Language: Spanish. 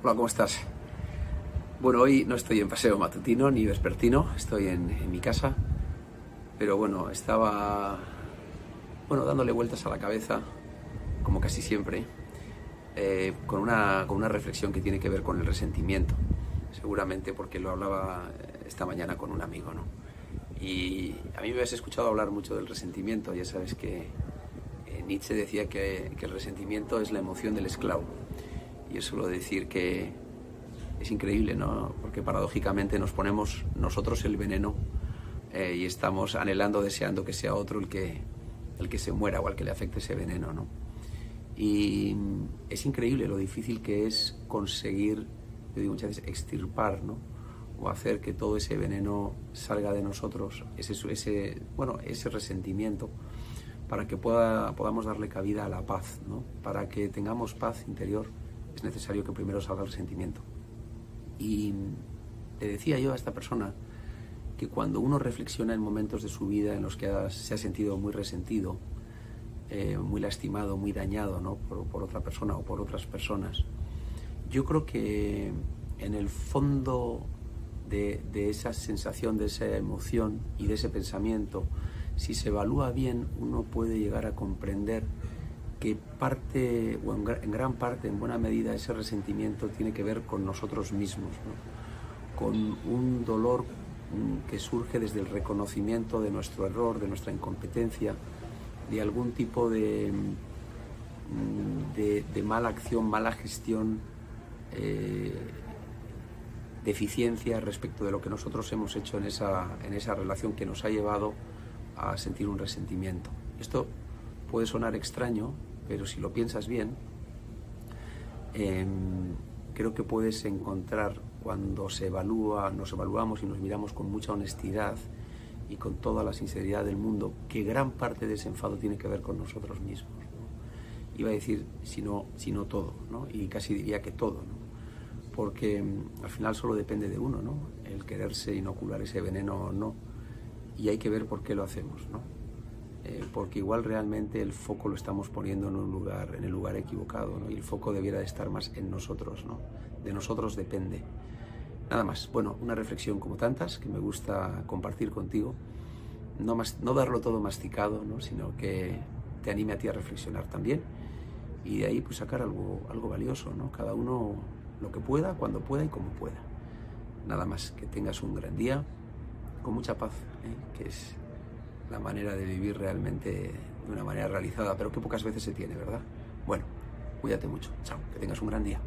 Hola, ¿cómo estás? Bueno, hoy no estoy en paseo matutino ni vespertino, estoy en, mi casa, pero bueno, estaba bueno, dándole vueltas a la cabeza, como casi siempre, eh, con, una, con una reflexión que tiene que ver con el resentimiento, seguramente porque lo hablaba esta mañana con un amigo, ¿no? Y a mí me has escuchado hablar mucho del resentimiento, ya sabes que eh, Nietzsche decía que el resentimiento es la emoción del esclavo. Yo suelo decir que es increíble, ¿no? Porque paradójicamente nos ponemos nosotros el veneno eh, y estamos anhelando, deseando que sea otro el que, el que se muera o al que le afecte ese veneno, ¿no? Y es increíble lo difícil que es conseguir, yo digo muchas veces, extirpar, ¿no? O hacer que todo ese veneno salga de nosotros, ese, ese, bueno, ese resentimiento, para que pueda, podamos darle cabida a la paz, ¿no? Para que tengamos paz interior es necesario que primero salga el sentimiento. Y le decía yo a esta persona que cuando uno reflexiona en momentos de su vida en los que se ha sentido muy resentido, eh, muy lastimado, muy dañado ¿no? por, por, otra persona o por otras personas, yo creo que en el fondo de, de esa sensación, de esa emoción y de ese pensamiento, si se evalúa bien, uno puede llegar a comprender que parte, o en, gran parte, en buena medida, ese resentimiento tiene que ver con nosotros mismos, con un dolor mm, que surge desde el reconocimiento de nuestro error, de nuestra incompetencia, de algún tipo de, mm, de, de mala acción, mala gestión, eh, deficiencia respecto de lo que nosotros hemos hecho en esa, en esa relación que nos ha llevado a sentir un resentimiento. Esto puede sonar extraño, pero si lo piensas bien, eh, creo que puedes encontrar cuando se evalúa, nos evaluamos y nos miramos con mucha honestidad y con toda la sinceridad del mundo, que gran parte de ese enfado tiene que ver con nosotros mismos. ¿no? Iba a decir, si no, todo, ¿no? y casi diría que todo, porque mm, al final solo depende de uno, ¿no? el quererse inocular ese veneno o no, y hay que ver por qué lo hacemos. ¿no? Eh, porque igual realmente el foco lo estamos poniendo en un lugar, en el lugar equivocado, y el foco debiera de estar más en nosotros, ¿no? De nosotros depende. Nada más, bueno, una reflexión como tantas que me gusta compartir contigo, no, más, no darlo todo masticado, ¿no? sino que te anime a ti a reflexionar también y de ahí pues sacar algo, algo valioso, ¿no? Cada uno lo que pueda, cuando pueda y como pueda. Nada más, que tengas un gran día, con mucha paz, ¿eh? que es la manera de vivir realmente de una manera realizada, pero que pocas veces se tiene, ¿verdad? Bueno, cuídate mucho. Chao, que tengas un gran día.